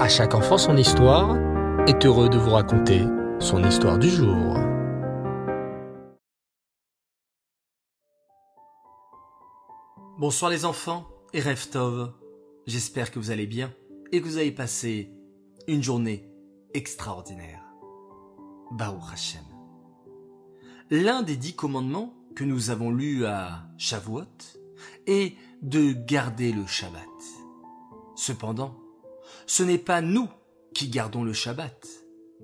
À chaque enfant son histoire est heureux de vous raconter son histoire du jour. Bonsoir les enfants et Reftov. J'espère que vous allez bien et que vous avez passé une journée extraordinaire. Baruch Hashem. L'un des dix commandements que nous avons lus à Shavuot est de garder le Shabbat. Cependant, ce n'est pas nous qui gardons le Shabbat,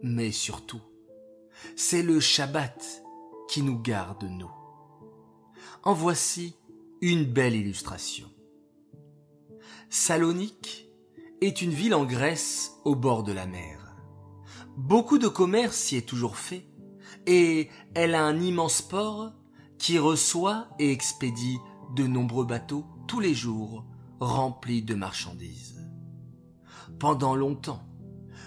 mais surtout, c'est le Shabbat qui nous garde nous. En voici une belle illustration. Salonique est une ville en Grèce au bord de la mer. Beaucoup de commerce y est toujours fait et elle a un immense port qui reçoit et expédie de nombreux bateaux tous les jours remplis de marchandises. Pendant longtemps,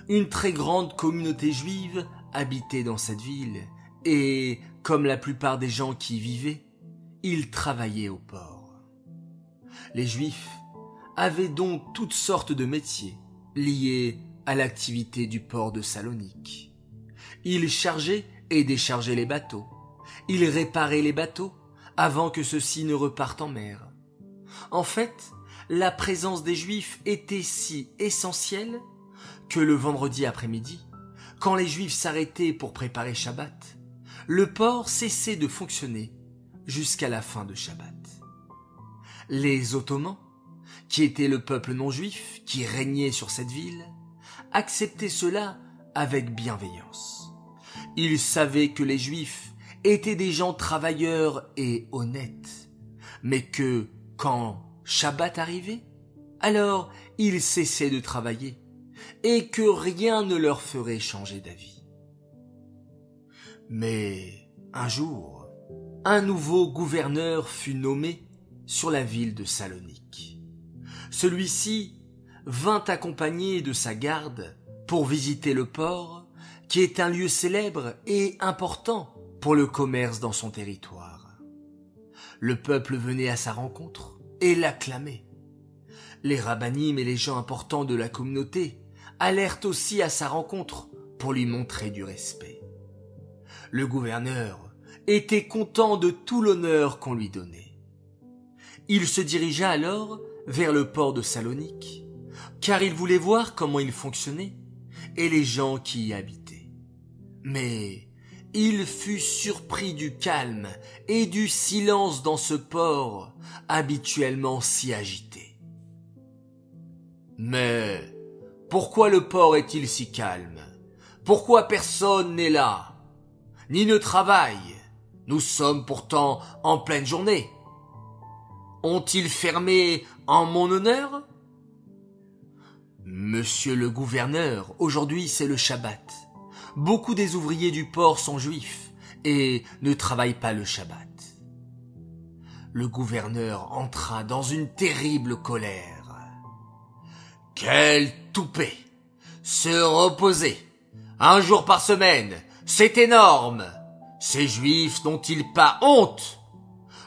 une très grande communauté juive habitait dans cette ville et, comme la plupart des gens qui y vivaient, ils travaillaient au port. Les juifs avaient donc toutes sortes de métiers liés à l'activité du port de Salonique. Ils chargeaient et déchargeaient les bateaux. Ils réparaient les bateaux avant que ceux-ci ne repartent en mer. En fait, la présence des Juifs était si essentielle que le vendredi après-midi, quand les Juifs s'arrêtaient pour préparer Shabbat, le port cessait de fonctionner jusqu'à la fin de Shabbat. Les Ottomans, qui étaient le peuple non juif qui régnait sur cette ville, acceptaient cela avec bienveillance. Ils savaient que les Juifs étaient des gens travailleurs et honnêtes, mais que, quand Shabbat arrivait, alors ils cessaient de travailler, et que rien ne leur ferait changer d'avis. Mais un jour, un nouveau gouverneur fut nommé sur la ville de Salonique. Celui-ci vint accompagné de sa garde pour visiter le port, qui est un lieu célèbre et important pour le commerce dans son territoire. Le peuple venait à sa rencontre et l'acclamait. Les rabbinim et les gens importants de la communauté allèrent aussi à sa rencontre pour lui montrer du respect. Le gouverneur était content de tout l'honneur qu'on lui donnait. Il se dirigea alors vers le port de Salonique, car il voulait voir comment il fonctionnait et les gens qui y habitaient. Mais il fut surpris du calme et du silence dans ce port habituellement si agité. Mais pourquoi le port est-il si calme? Pourquoi personne n'est là? Ni ne travaille? Nous sommes pourtant en pleine journée. Ont-ils fermé en mon honneur? Monsieur le gouverneur, aujourd'hui c'est le Shabbat. Beaucoup des ouvriers du port sont juifs et ne travaillent pas le Shabbat. Le gouverneur entra dans une terrible colère. Quel toupet Se reposer Un jour par semaine C'est énorme Ces juifs n'ont-ils pas honte?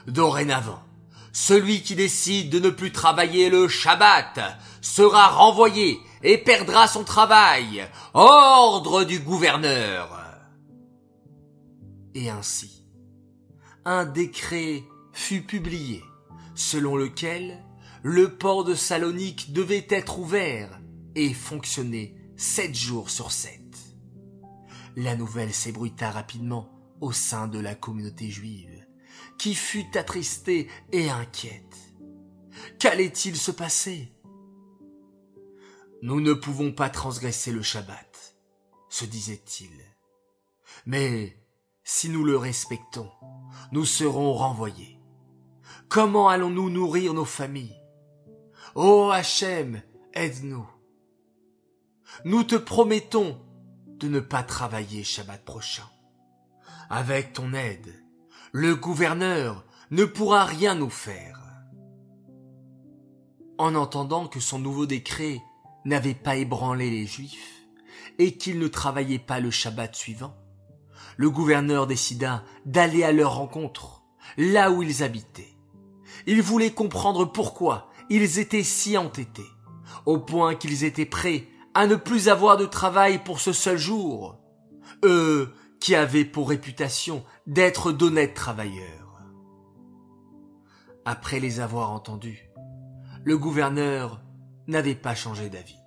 Dorénavant, celui qui décide de ne plus travailler le Shabbat sera renvoyé et perdra son travail. Ordre du gouverneur. Et ainsi, un décret fut publié selon lequel le port de Salonique devait être ouvert et fonctionner sept jours sur sept. La nouvelle s'ébruita rapidement au sein de la communauté juive, qui fut attristée et inquiète. Qu'allait-il se passer? Nous ne pouvons pas transgresser le Shabbat, se disait-il. Mais si nous le respectons, nous serons renvoyés. Comment allons-nous nourrir nos familles? Ô Hachem, aide-nous. Nous te promettons de ne pas travailler Shabbat prochain. Avec ton aide, le gouverneur ne pourra rien nous faire. En entendant que son nouveau décret n'avait pas ébranlé les Juifs et qu'ils ne travaillaient pas le Shabbat suivant, le gouverneur décida d'aller à leur rencontre, là où ils habitaient. Il voulait comprendre pourquoi ils étaient si entêtés, au point qu'ils étaient prêts à ne plus avoir de travail pour ce seul jour, eux qui avaient pour réputation d'être d'honnêtes travailleurs. Après les avoir entendus, le gouverneur n'avait pas changé d'avis.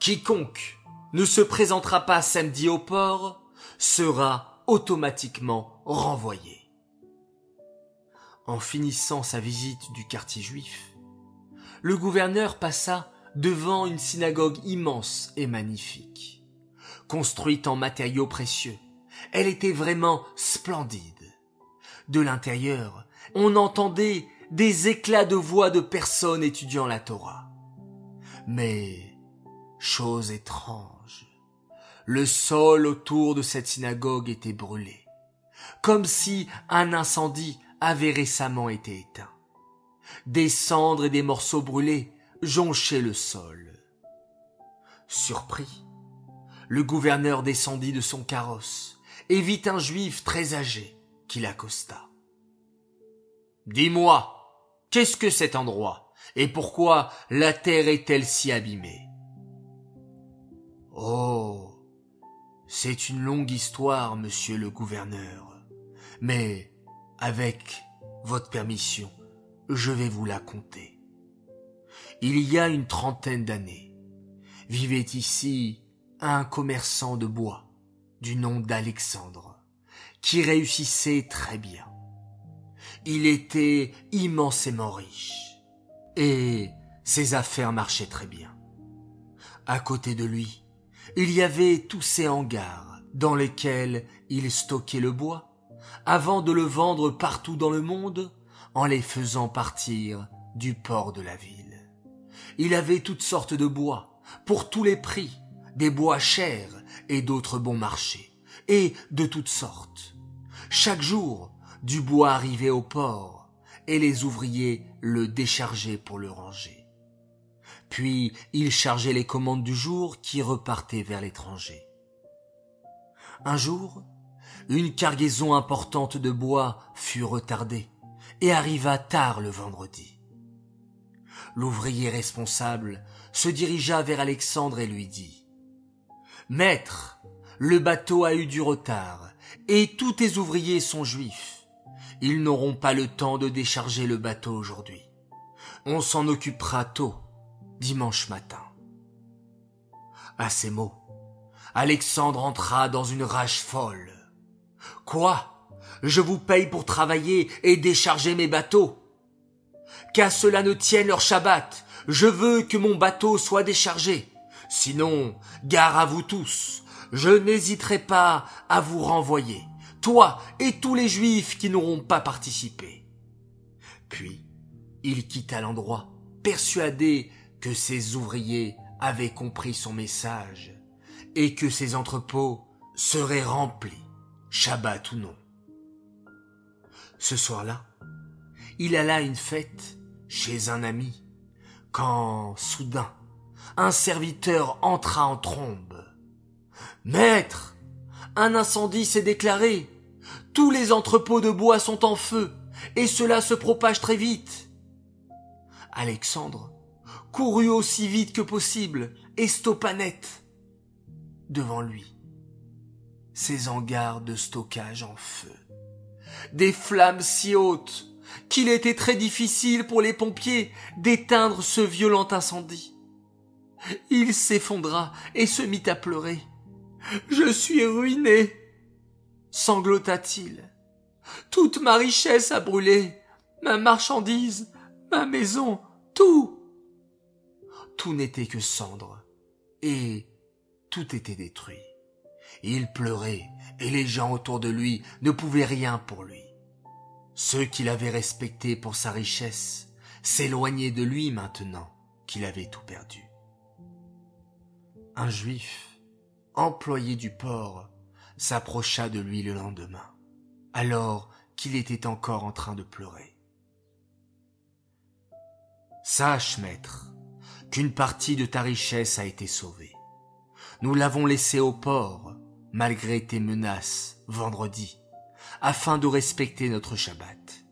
Quiconque ne se présentera pas samedi au port sera automatiquement renvoyé. En finissant sa visite du quartier juif, le gouverneur passa devant une synagogue immense et magnifique. Construite en matériaux précieux, elle était vraiment splendide. De l'intérieur, on entendait des éclats de voix de personnes étudiant la Torah. Mais, chose étrange, le sol autour de cette synagogue était brûlé, comme si un incendie avait récemment été éteint. Des cendres et des morceaux brûlés jonchaient le sol. Surpris, le gouverneur descendit de son carrosse et vit un juif très âgé qui l'accosta. Dis-moi, qu'est-ce que cet endroit? Et pourquoi la terre est-elle si abîmée? Oh, c'est une longue histoire, monsieur le gouverneur, mais avec votre permission, je vais vous la conter. Il y a une trentaine d'années, vivait ici un commerçant de bois du nom d'Alexandre, qui réussissait très bien. Il était immensément riche, et ses affaires marchaient très bien. À côté de lui, il y avait tous ces hangars dans lesquels il stockait le bois avant de le vendre partout dans le monde en les faisant partir du port de la ville. Il avait toutes sortes de bois, pour tous les prix, des bois chers et d'autres bons marchés, et de toutes sortes. Chaque jour, du bois arrivait au port, et les ouvriers le déchargeaient pour le ranger. Puis il chargeait les commandes du jour qui repartaient vers l'étranger. Un jour, une cargaison importante de bois fut retardée et arriva tard le vendredi. L'ouvrier responsable se dirigea vers Alexandre et lui dit Maître, le bateau a eu du retard et tous tes ouvriers sont juifs. Ils n'auront pas le temps de décharger le bateau aujourd'hui. On s'en occupera tôt, dimanche matin. À ces mots, Alexandre entra dans une rage folle. Quoi? Je vous paye pour travailler et décharger mes bateaux? Qu'à cela ne tienne leur Shabbat, je veux que mon bateau soit déchargé. Sinon, gare à vous tous, je n'hésiterai pas à vous renvoyer, toi et tous les juifs qui n'auront pas participé. Puis, il quitta l'endroit, persuadé que ses ouvriers avaient compris son message et que ses entrepôts seraient remplis Shabbat ou non. Ce soir-là, il alla à une fête chez un ami, quand, soudain, un serviteur entra en trombe. Maître, un incendie s'est déclaré. Tous les entrepôts de bois sont en feu, et cela se propage très vite. Alexandre courut aussi vite que possible et stoppa net devant lui ses hangars de stockage en feu. Des flammes si hautes qu'il était très difficile pour les pompiers d'éteindre ce violent incendie. Il s'effondra et se mit à pleurer. Je suis ruiné, sanglota-t-il. Toute ma richesse a brûlé, ma marchandise, ma maison, tout. Tout n'était que cendre, et tout était détruit. Il pleurait, et les gens autour de lui ne pouvaient rien pour lui. Ceux qu'il avait respectés pour sa richesse s'éloignaient de lui maintenant qu'il avait tout perdu. Un juif, employé du port, s'approcha de lui le lendemain, alors qu'il était encore en train de pleurer. Sache, maître, qu'une partie de ta richesse a été sauvée. Nous l'avons laissée au port, malgré tes menaces, vendredi, afin de respecter notre Shabbat.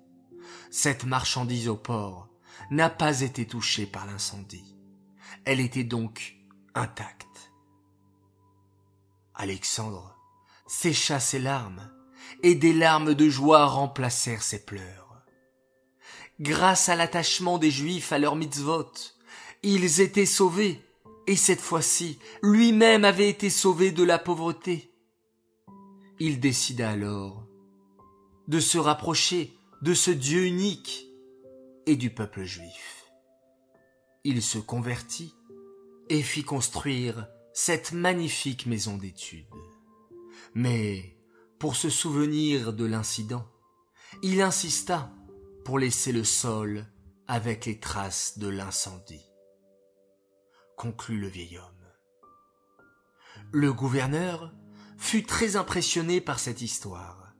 Cette marchandise au port n'a pas été touchée par l'incendie. Elle était donc intacte. Alexandre sécha ses larmes, et des larmes de joie remplacèrent ses pleurs. Grâce à l'attachement des Juifs à leur mitzvot, ils étaient sauvés, et cette fois-ci, lui-même avait été sauvé de la pauvreté. Il décida alors de se rapprocher de ce Dieu unique et du peuple juif. Il se convertit et fit construire cette magnifique maison d'études. Mais, pour se souvenir de l'incident, il insista pour laisser le sol avec les traces de l'incendie. Conclut le vieil homme. Le gouverneur fut très impressionné par cette histoire.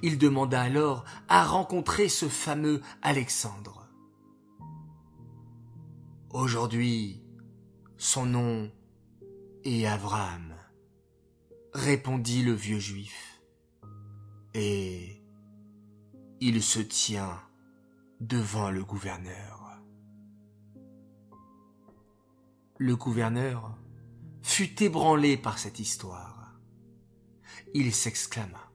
Il demanda alors à rencontrer ce fameux Alexandre. Aujourd'hui, son nom est Abraham, répondit le vieux juif. Et il se tient devant le gouverneur. Le gouverneur fut ébranlé par cette histoire. Il s'exclama.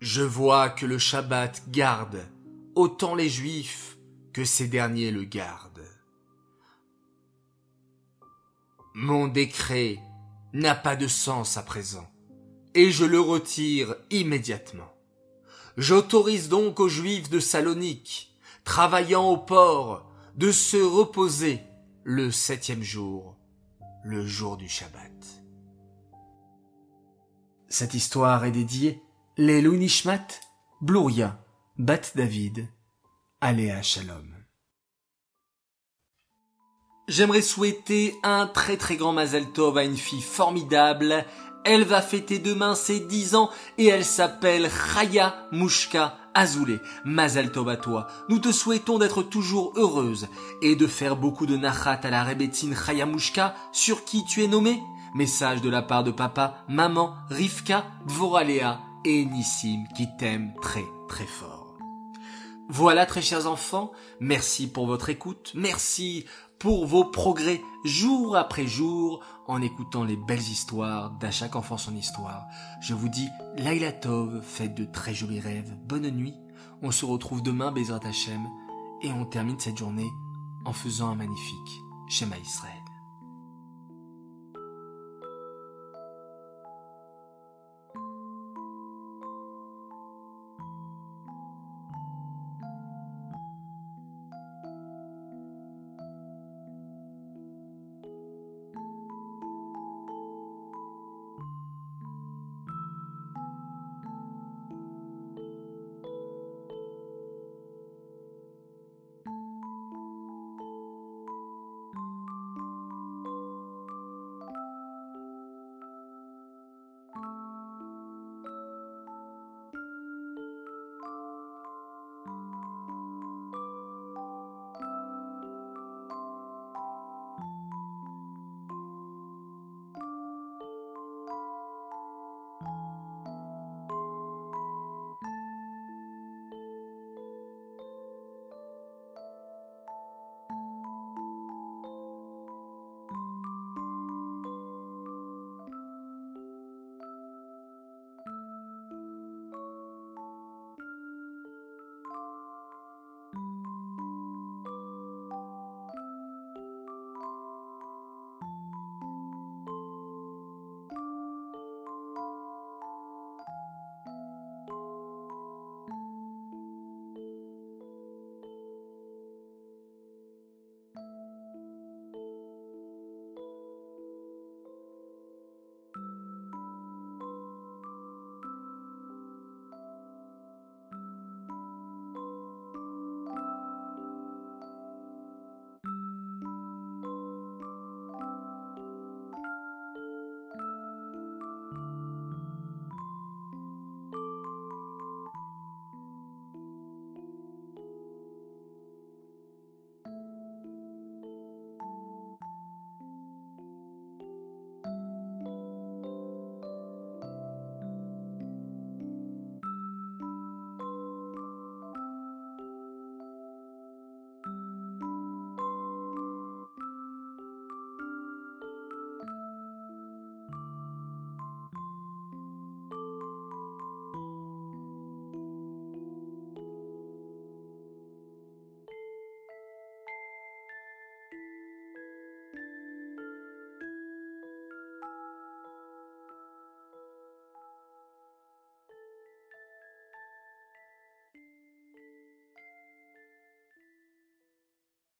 Je vois que le Shabbat garde autant les Juifs que ces derniers le gardent. Mon décret n'a pas de sens à présent, et je le retire immédiatement. J'autorise donc aux Juifs de Salonique, travaillant au port, de se reposer le septième jour, le jour du Shabbat. Cette histoire est dédiée les Nishmat, Blouria, Bat David, Aléa Shalom. J'aimerais souhaiter un très très grand Mazel Tov à une fille formidable. Elle va fêter demain ses 10 ans et elle s'appelle Chaya Mushka Azoulay. Mazel Tov à toi. Nous te souhaitons d'être toujours heureuse et de faire beaucoup de nachat à la Rebetine Chaya Mushka sur qui tu es nommé. Message de la part de papa, maman, Rivka, Dvoralea et Nissim qui t'aiment très très fort. Voilà très chers enfants, merci pour votre écoute, merci pour vos progrès jour après jour en écoutant les belles histoires d'à chaque enfant son histoire. Je vous dis Laila Tov, faites de très jolis rêves, bonne nuit. On se retrouve demain Bezrat Hashem et on termine cette journée en faisant un magnifique Shema Israël.